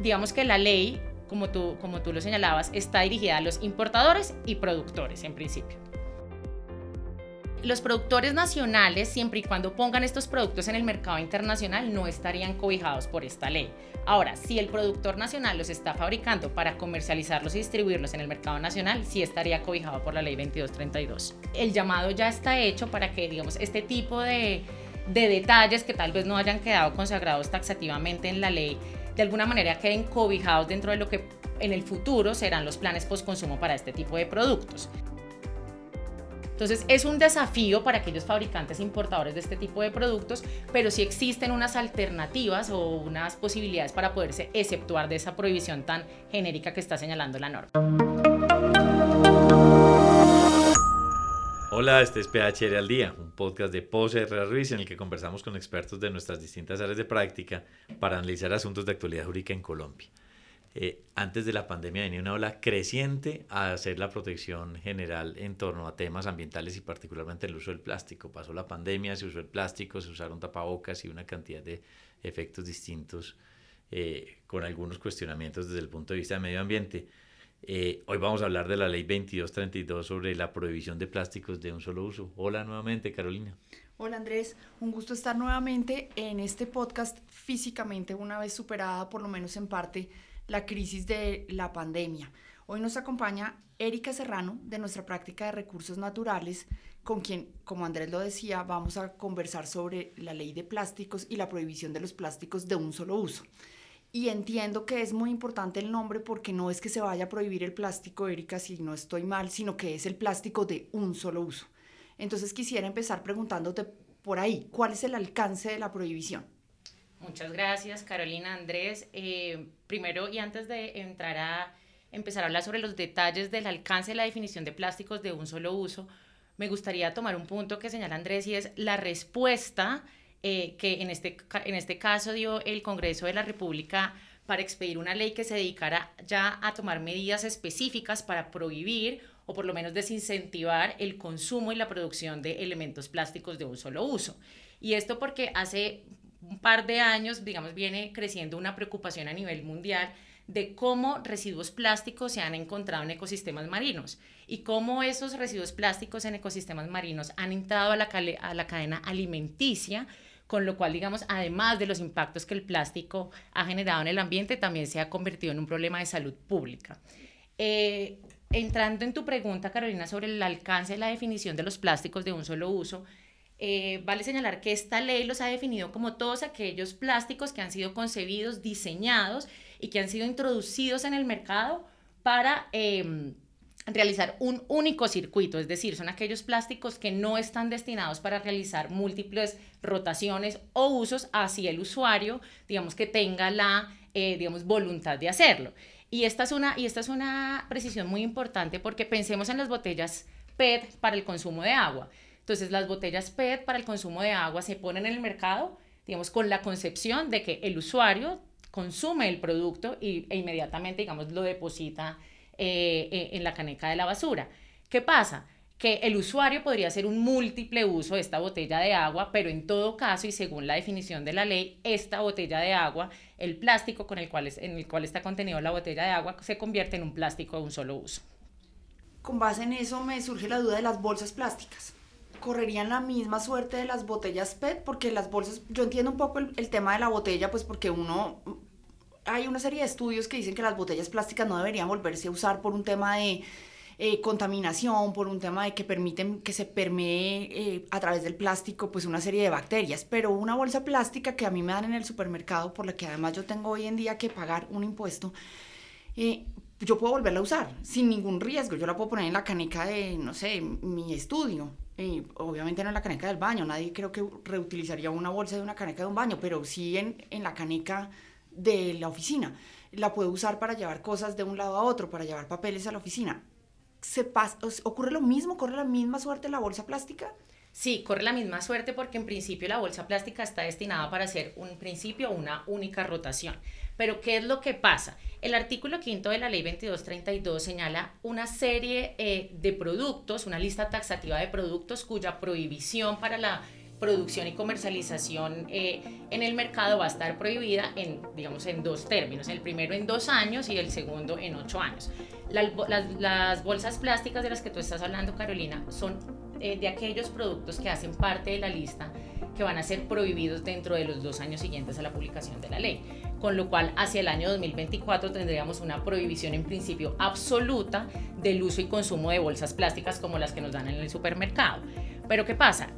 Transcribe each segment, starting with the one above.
digamos que la ley, como tú, como tú lo señalabas, está dirigida a los importadores y productores en principio los productores nacionales, siempre y cuando pongan estos productos en el mercado internacional, no estarían cobijados por esta ley. Ahora, si el productor nacional los está fabricando para comercializarlos y distribuirlos en el mercado nacional, sí estaría cobijado por la ley 2232. El llamado ya está hecho para que, digamos, este tipo de, de detalles que tal vez no hayan quedado consagrados taxativamente en la ley, de alguna manera queden cobijados dentro de lo que en el futuro serán los planes post-consumo para este tipo de productos. Entonces es un desafío para aquellos fabricantes importadores de este tipo de productos, pero sí existen unas alternativas o unas posibilidades para poderse exceptuar de esa prohibición tan genérica que está señalando la norma. Hola, este es PHR al Día, un podcast de Herrera Ruiz en el que conversamos con expertos de nuestras distintas áreas de práctica para analizar asuntos de actualidad jurídica en Colombia. Eh, antes de la pandemia venía una ola creciente a hacer la protección general en torno a temas ambientales y particularmente el uso del plástico. Pasó la pandemia, se usó el plástico, se usaron tapabocas y una cantidad de efectos distintos eh, con algunos cuestionamientos desde el punto de vista del medio ambiente. Eh, hoy vamos a hablar de la ley 2232 sobre la prohibición de plásticos de un solo uso. Hola nuevamente, Carolina. Hola Andrés, un gusto estar nuevamente en este podcast físicamente, una vez superada por lo menos en parte la crisis de la pandemia. Hoy nos acompaña Erika Serrano de nuestra práctica de recursos naturales, con quien, como Andrés lo decía, vamos a conversar sobre la ley de plásticos y la prohibición de los plásticos de un solo uso. Y entiendo que es muy importante el nombre porque no es que se vaya a prohibir el plástico, Erika, si no estoy mal, sino que es el plástico de un solo uso. Entonces quisiera empezar preguntándote por ahí, ¿cuál es el alcance de la prohibición? Muchas gracias, Carolina, Andrés. Eh, primero y antes de entrar a empezar a hablar sobre los detalles del alcance de la definición de plásticos de un solo uso, me gustaría tomar un punto que señala Andrés y es la respuesta eh, que en este, en este caso dio el Congreso de la República para expedir una ley que se dedicara ya a tomar medidas específicas para prohibir o por lo menos desincentivar el consumo y la producción de elementos plásticos de un solo uso. Y esto porque hace un par de años, digamos, viene creciendo una preocupación a nivel mundial de cómo residuos plásticos se han encontrado en ecosistemas marinos y cómo esos residuos plásticos en ecosistemas marinos han entrado a la, a la cadena alimenticia, con lo cual, digamos, además de los impactos que el plástico ha generado en el ambiente, también se ha convertido en un problema de salud pública. Eh, entrando en tu pregunta, Carolina, sobre el alcance de la definición de los plásticos de un solo uso, eh, vale señalar que esta ley los ha definido como todos aquellos plásticos que han sido concebidos, diseñados y que han sido introducidos en el mercado para em, realizar un único circuito, es decir, son aquellos plásticos que no están destinados para realizar múltiples rotaciones o usos hacia el usuario, digamos que tenga la eh, digamos, voluntad de hacerlo. Y esta, es una, y esta es una precisión muy importante porque pensemos en las botellas PET para el consumo de agua. Entonces, las botellas PET para el consumo de agua se ponen en el mercado, digamos, con la concepción de que el usuario consume el producto y, e inmediatamente, digamos, lo deposita eh, eh, en la caneca de la basura. ¿Qué pasa? Que el usuario podría hacer un múltiple uso de esta botella de agua, pero en todo caso y según la definición de la ley, esta botella de agua, el plástico con el cual es, en el cual está contenido la botella de agua, se convierte en un plástico de un solo uso. Con base en eso me surge la duda de las bolsas plásticas correrían la misma suerte de las botellas PET, porque las bolsas, yo entiendo un poco el, tema de la botella, pues porque uno, hay una serie de estudios que dicen que las botellas plásticas no deberían volverse a usar por un tema de eh, contaminación, por un tema de que permiten que se permee eh, a través del plástico pues una serie de bacterias, pero una bolsa plástica que a mí me dan en el supermercado, por la que además yo tengo hoy en día que pagar un impuesto, eh, yo puedo volverla a usar sin ningún riesgo. Yo la puedo poner en la caneca de, no sé, mi estudio. Obviamente no en la caneca del baño. Nadie creo que reutilizaría una bolsa de una caneca de un baño, pero sí en, en la caneca de la oficina. La puedo usar para llevar cosas de un lado a otro, para llevar papeles a la oficina. ¿Se pasa, ¿Ocurre lo mismo? ¿Corre la misma suerte la bolsa plástica? Sí, corre la misma suerte porque en principio la bolsa plástica está destinada para hacer un principio una única rotación. Pero ¿qué es lo que pasa? El artículo quinto de la ley 2232 señala una serie eh, de productos, una lista taxativa de productos cuya prohibición para la producción y comercialización eh, en el mercado va a estar prohibida en, digamos, en dos términos. El primero en dos años y el segundo en ocho años. Las, bolsas plásticas de las que tú estás hablando, Carolina, son eh, de aquellos productos que hacen parte de la lista que van a ser prohibidos dentro de los dos años siguientes a la publicación de la ley. Con lo cual, hacia el año 2024 tendríamos una prohibición en principio absoluta del uso y consumo de bolsas plásticas como las que nos dan en el supermercado. Pero ¿qué pasa?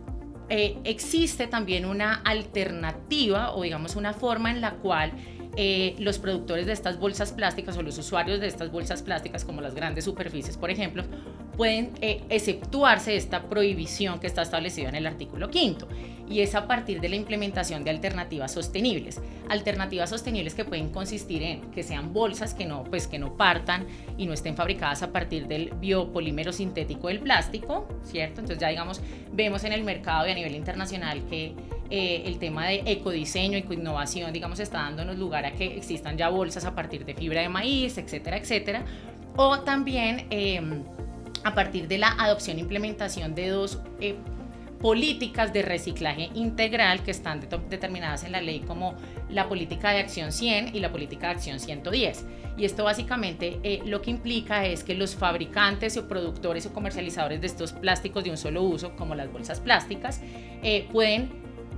Eh, existe también una alternativa o digamos una forma en la cual eh, los productores de estas bolsas plásticas o los usuarios de estas bolsas plásticas, como las grandes superficies, por ejemplo, pueden eh, exceptuarse esta prohibición que está establecida en el artículo quinto y es a partir de la implementación de alternativas sostenibles. Alternativas sostenibles que pueden consistir en que sean bolsas que no, pues, que no partan y no estén fabricadas a partir del biopolímero sintético del plástico, ¿cierto? Entonces ya digamos, vemos en el mercado y a nivel internacional que eh, el tema de ecodiseño, ecoinnovación, digamos, está dándonos lugar a que existan ya bolsas a partir de fibra de maíz, etcétera, etcétera. O también... Em, a partir de la adopción e implementación de dos eh, políticas de reciclaje integral que están determinadas en la ley como la política de acción 100 y la política de acción 110. Y esto básicamente eh, lo que implica es que los fabricantes o productores o comercializadores de estos plásticos de un solo uso, como las bolsas plásticas, eh, pueden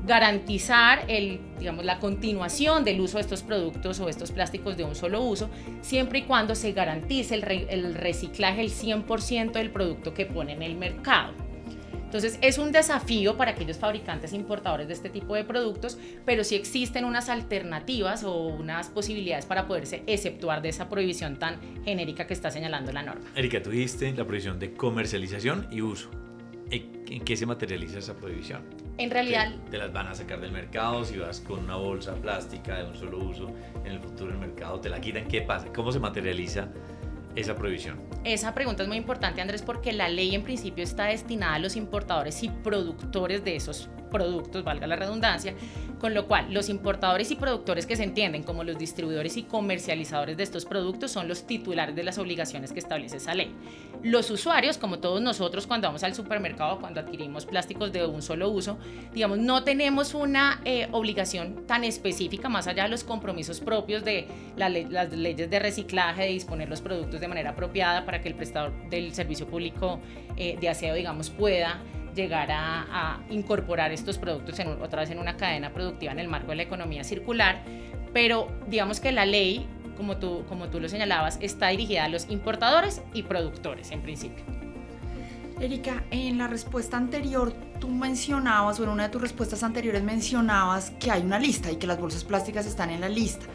garantizar el, digamos, la continuación del uso de estos productos o estos plásticos de un solo uso, siempre y cuando se garantice el, el reciclaje el 100% del producto que pone en el mercado. Entonces es un desafío para aquellos fabricantes importadores de este tipo de productos, pero sí existen unas alternativas o unas posibilidades para poderse exceptuar de esa prohibición tan genérica que está señalando la norma. Erika, tú dijiste la prohibición de comercialización y uso. ¿En qué se materializa esa prohibición? En realidad... Te, las van a sacar del mercado si vas con una bolsa plástica de un solo uso en el futuro del mercado, te la quitan, ¿qué pasa? ¿Cómo se materializa esa prohibición? Esa pregunta es muy importante, Andrés, porque la ley en principio está destinada a los importadores y productores de esos productos, valga la redundancia, con lo cual los importadores y productores que se entienden como los distribuidores y comercializadores de estos productos son los titulares de las obligaciones que establece esa ley. Los usuarios, como todos nosotros cuando vamos al supermercado, cuando adquirimos plásticos de un solo uso, digamos, no tenemos una eh, obligación tan específica más allá de los compromisos propios de las leyes de reciclaje, de disponer los productos de manera apropiada para que el prestador del servicio público eh, de aseo, digamos, pueda llegar a, incorporar estos productos otra vez en una cadena productiva en el marco de la economía circular, pero digamos que la ley, como tú, como tú lo señalabas, está dirigida a los importadores y productores en principio. Erika, en la respuesta anterior tú mencionabas, o en una de tus respuestas anteriores mencionabas que hay una lista y que las bolsas plásticas están en la lista.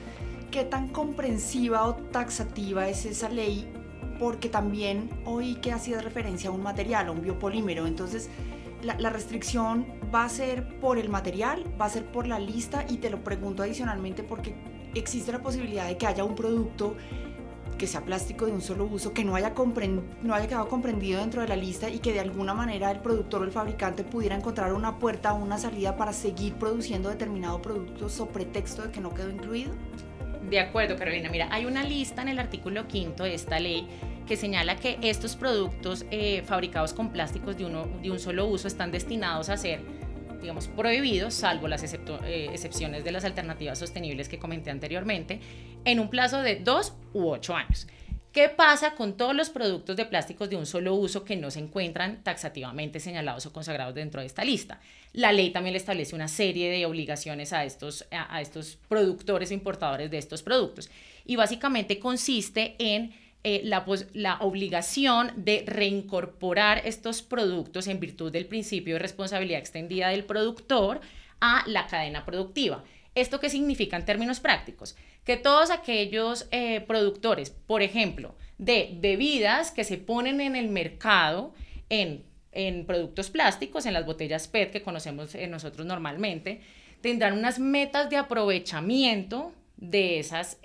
¿Qué tan comprensiva o taxativa es esa ley porque también oí que hacía referencia a un material, a un biopolímero. Entonces, la, restricción va a ser por el material, va a ser por la lista y te lo pregunto adicionalmente porque existe la posibilidad de que haya un producto que sea plástico de un solo uso, que no haya, no haya quedado comprendido dentro de la lista y que de alguna manera el productor o el fabricante pudiera encontrar una puerta o una salida para seguir produciendo determinado producto sobre pretexto de que no quedó incluido? De acuerdo, Carolina. Mira, hay una lista en el artículo quinto de esta ley que señala que estos productos eh, fabricados con plásticos de, uno, de un solo uso están destinados a ser digamos, prohibidos, salvo las eh, excepciones de las alternativas sostenibles que comenté anteriormente, en un plazo de dos u ocho años. ¿Qué pasa con todos los productos de plásticos de un solo uso que no se encuentran taxativamente señalados o consagrados dentro de esta lista? La ley también le establece una serie de obligaciones a estos, a estos productores e importadores de estos productos. Y básicamente consiste en eh, la, la, obligación de reincorporar estos productos en virtud del principio de responsabilidad extendida del productor a la cadena productiva. ¿Esto qué significa en términos prácticos? Que todos aquellos eh, productores, por ejemplo, de bebidas que se ponen en el mercado en, en productos plásticos, en las botellas PET que conocemos eh, nosotros normalmente, tendrán unas metas de aprovechamiento de esas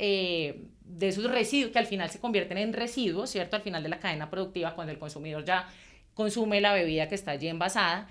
de esos residuos que al final se convierten en residuos, ¿cierto? Al final de la cadena productiva, cuando el consumidor ya consume la bebida que está allí envasada,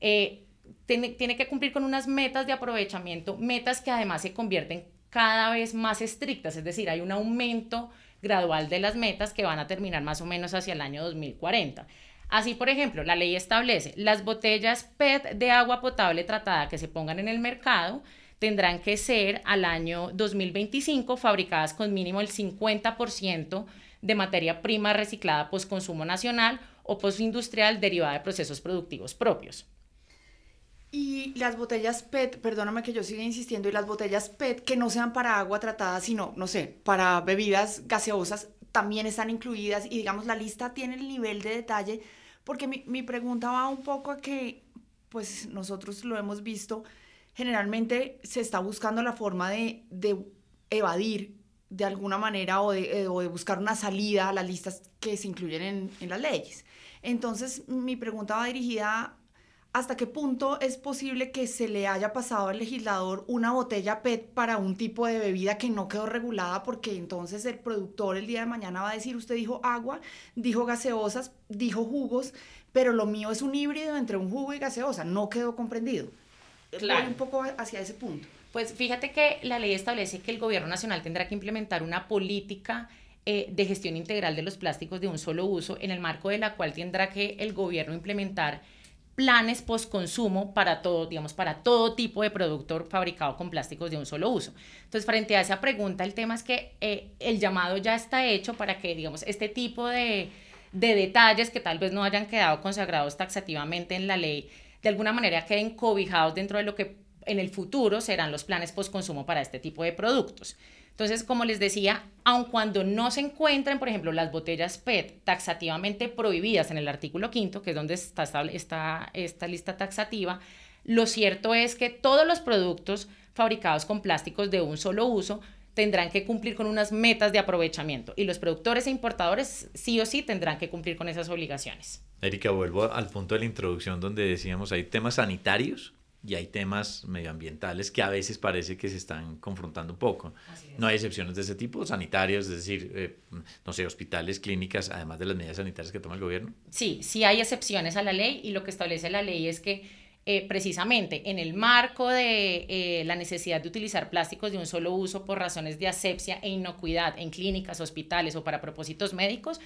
eh, tiene, tiene, que cumplir con unas metas de aprovechamiento, metas que además se convierten cada vez más estrictas, es decir, hay un aumento gradual de las metas que van a terminar más o menos hacia el año 2040. Así, por ejemplo, la ley establece las botellas PET de agua potable tratada que se pongan en el mercado tendrán que ser al año 2025 fabricadas con mínimo el 50% de materia prima reciclada postconsumo nacional o postindustrial derivada de procesos productivos propios. Y las botellas PET, perdóname que yo siga insistiendo, y las botellas PET que no sean para agua tratada, sino, no sé, para bebidas gaseosas, también están incluidas y digamos la lista tiene el nivel de detalle porque mi, mi, pregunta va un poco a que, pues nosotros lo hemos visto, generalmente se está buscando la forma de, de evadir de alguna manera o de, eh, o de, buscar una salida a las listas que se incluyen en, en las leyes. Entonces, mi pregunta va dirigida hasta qué punto es posible que se le haya pasado al legislador una botella PET para un tipo de bebida que no quedó regulada, porque entonces el productor el día de mañana va a decir, usted dijo agua, dijo gaseosas, dijo jugos, pero lo mío es un híbrido entre un jugo y gaseosa, no quedó comprendido. Claro. Voy un poco hacia ese punto. Pues fíjate que la ley establece que el gobierno nacional tendrá que implementar una política eh, de gestión integral de los plásticos de un solo uso, en el marco de la cual tendrá que el gobierno implementar planes post-consumo para todo, digamos, para todo tipo de producto fabricado con plásticos de un solo uso. Entonces, frente a esa pregunta, el tema es que eh, el llamado ya está hecho para que, digamos, este tipo de, de detalles que tal vez no hayan quedado consagrados taxativamente en la ley, de alguna manera queden cobijados dentro de lo que en el futuro serán los planes post-consumo para este tipo de productos. Entonces, como les decía, aun cuando no se encuentren, por ejemplo, las botellas PET taxativamente prohibidas en el artículo quinto, que es donde está, está esta lista taxativa, lo cierto es que todos los productos fabricados con plásticos de un solo uso tendrán que cumplir con unas metas de aprovechamiento y los productores e importadores sí o sí tendrán que cumplir con esas obligaciones. Erika, vuelvo al punto de la introducción donde decíamos hay temas sanitarios y hay temas medioambientales que a veces parece que se están confrontando un poco. No hay excepciones de ese tipo, sanitarios, es decir, eh, no sé, hospitales, clínicas, además de las medidas sanitarias que toma el gobierno. Sí, sí hay excepciones a la ley y lo que establece la ley es que eh, precisamente en el marco de eh, la necesidad de utilizar plásticos de un solo uso por razones de asepsia e inocuidad en clínicas, hospitales o para propósitos médicos,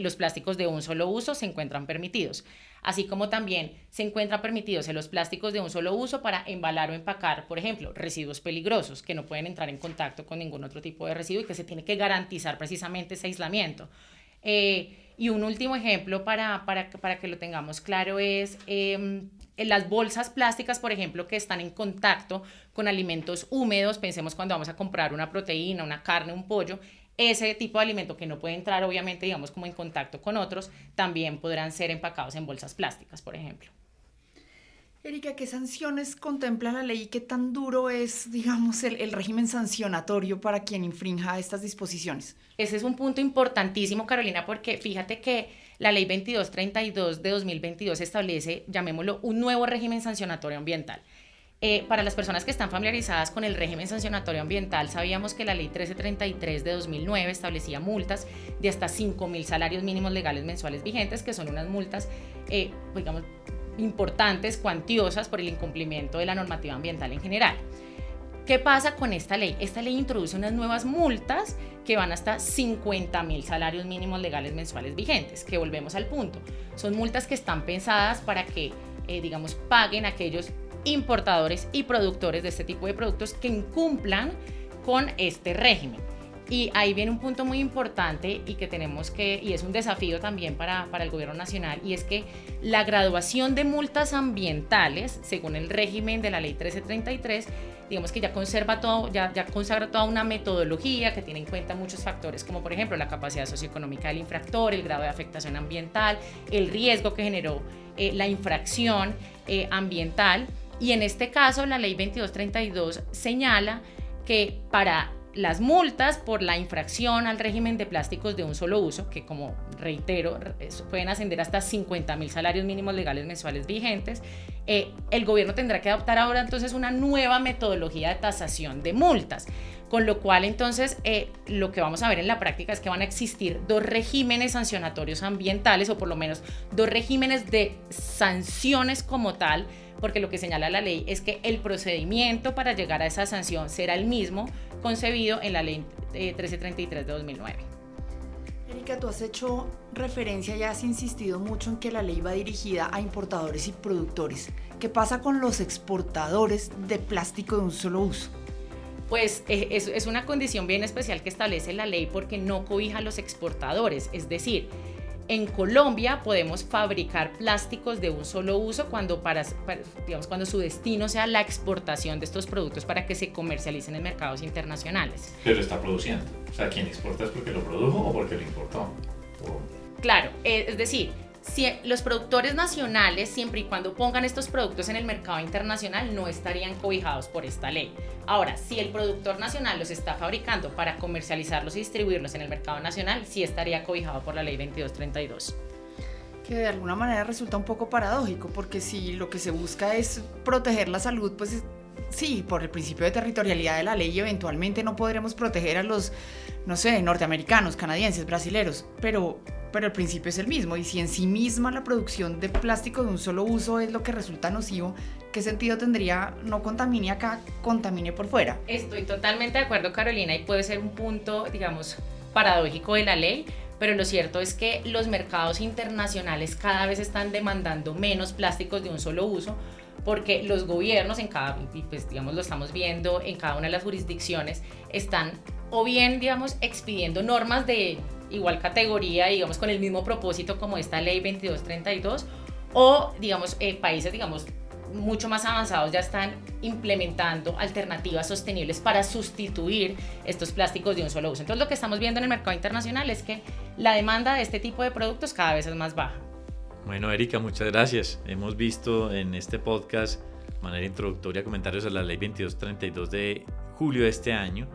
los plásticos de un solo uso se encuentran permitidos así como también se encuentran permitidos en los plásticos de un solo uso para embalar o empacar, por ejemplo, residuos peligrosos que no pueden entrar en contacto con ningún otro tipo de residuo y que se tiene que garantizar precisamente ese aislamiento. Eh, y un último ejemplo para, para, para, que lo tengamos claro es em, en las bolsas plásticas, por ejemplo, que están en contacto con alimentos húmedos, pensemos cuando vamos a comprar una proteína, una carne, un pollo, ese tipo de alimento que no puede entrar, obviamente, digamos, como en contacto con otros, también podrán ser empacados en bolsas plásticas, por ejemplo. Erika, ¿qué sanciones contempla la ley y qué tan duro es, digamos, el, el, régimen sancionatorio para quien infrinja estas disposiciones? Ese es un punto importantísimo, Carolina, porque fíjate que la ley 2232 de 2022 establece, llamémoslo, un nuevo régimen sancionatorio ambiental. Eh, para las personas que están familiarizadas con el régimen sancionatorio ambiental, sabíamos que la ley 1333 de 2009 establecía multas de hasta 5.000 salarios mínimos legales mensuales vigentes, que son unas multas, eh, digamos, importantes, cuantiosas por el incumplimiento de la normativa ambiental en general. ¿Qué pasa con esta ley? Esta ley introduce unas nuevas multas que van hasta 50 mil salarios mínimos legales mensuales vigentes, que volvemos al punto. Son multas que están pensadas para que, eh, digamos, paguen aquellos importadores y productores de este tipo de productos que incumplan con este régimen. Y ahí viene un punto muy importante y que tenemos que, y es un desafío también para, para, el gobierno nacional, y es que la graduación de multas ambientales, según el régimen de la ley 1333, digamos que ya conserva todo, ya, ya consagra toda una metodología que tiene en cuenta muchos factores, como por ejemplo la capacidad socioeconómica del infractor, el grado de afectación ambiental, el riesgo que generó eh, la infracción eh, ambiental. Y en este caso, la ley 2232 señala que para las multas por la infracción al régimen de plásticos de un solo uso, que como reitero, pueden ascender hasta 50 mil salarios mínimos legales mensuales vigentes, eh, el gobierno tendrá que adoptar ahora entonces una nueva metodología de tasación de multas. Con lo cual, entonces, eh, lo que vamos a ver en la práctica es que van a existir dos regímenes sancionatorios ambientales, o por lo menos dos regímenes de sanciones como tal, porque lo que señala la ley es que el procedimiento para llegar a esa sanción será el mismo concebido en la ley 1333 eh, de 2009. Erika, tú has hecho referencia y has insistido mucho en que la ley va dirigida a importadores y productores. ¿Qué pasa con los exportadores de plástico de un solo uso? Pues eh, es, es una condición bien especial que establece la ley porque no cobija a los exportadores. Es decir, en Colombia podemos fabricar plásticos de un solo uso cuando, para, digamos, cuando su destino sea la exportación de estos productos para que se comercialicen en mercados internacionales. Pero está produciendo. O sea, quien exporta es porque lo produjo o porque lo importó. Claro, eh, es decir, si los productores nacionales, siempre y cuando pongan estos productos en el mercado internacional, no estarían cobijados por esta ley. Ahora, si el productor nacional los está fabricando para comercializarlos y distribuirlos en el mercado nacional, sí estaría cobijado por la ley 2232 que de alguna manera resulta un poco paradójico, porque si lo que se busca es proteger la salud, pues sí, por el principio de territorialidad de la ley, eventualmente no podremos proteger a los, no sé, norteamericanos, canadienses, brasileros, pero pero el principio es el mismo. Y si en sí misma la producción de plástico de un solo uso es lo que resulta nocivo, ¿qué sentido tendría no contamine acá, contamine por fuera? Estoy totalmente de acuerdo, Carolina, y puede ser un punto, digamos, paradójico de la ley, pero lo cierto es que los mercados internacionales cada vez están demandando menos plásticos de un solo uso porque los gobiernos en cada, pues digamos lo estamos viendo en cada una de las jurisdicciones, están o bien, digamos, expidiendo normas de igual categoría, digamos, con el mismo propósito como esta ley 2232, o, digamos, eh, países, digamos, mucho más avanzados ya están implementando alternativas sostenibles para sustituir estos plásticos de un solo uso. Entonces lo que estamos viendo en el mercado internacional es que la demanda de este tipo de productos cada vez es más baja. Bueno, Erika, muchas gracias. Hemos visto en este podcast, manera introductoria, comentarios a la ley 2232 de julio de este año,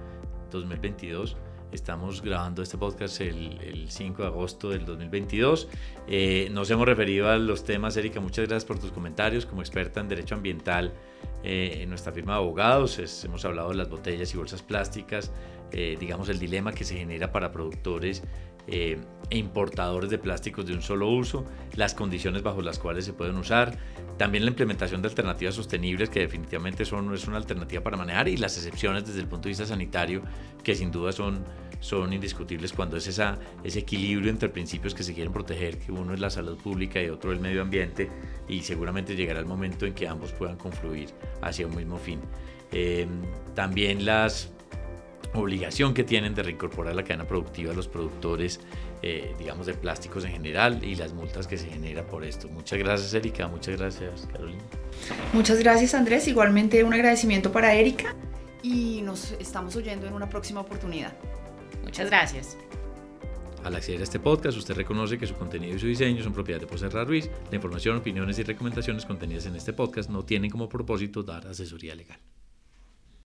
2022 Estamos grabando este podcast el, 5 de agosto del 2022. Eh, nos hemos referido a los temas, Erika, muchas gracias por tus comentarios. Como experta en Derecho Ambiental eh, en nuestra firma de abogados, hemos hablado de las botellas y bolsas plásticas, eh, digamos el dilema que se genera para productores e importadores de plásticos de un solo uso, las condiciones bajo las cuales se pueden usar, también la implementación de alternativas sostenibles que definitivamente son, es una alternativa para manejar y las excepciones desde el punto de vista sanitario que sin duda son son indiscutibles cuando es esa, ese equilibrio entre principios que se quieren proteger, que uno es la salud pública y otro el medio ambiente, y seguramente llegará el momento en que ambos puedan confluir hacia un mismo fin. Eh, también las obligación que tienen de reincorporar la cadena productiva a los productores, eh, digamos, de plásticos en general y las multas que se genera por esto. Muchas gracias, Erika. Muchas gracias, Carolina. Muchas gracias, Andrés. Igualmente un agradecimiento para Erika y nos estamos oyendo en una próxima oportunidad. Muchas gracias. Al acceder a este podcast, usted reconoce que su contenido y su diseño son propiedad de Poserra Ruiz. La información, opiniones y recomendaciones contenidas en este podcast no tienen como propósito dar asesoría legal.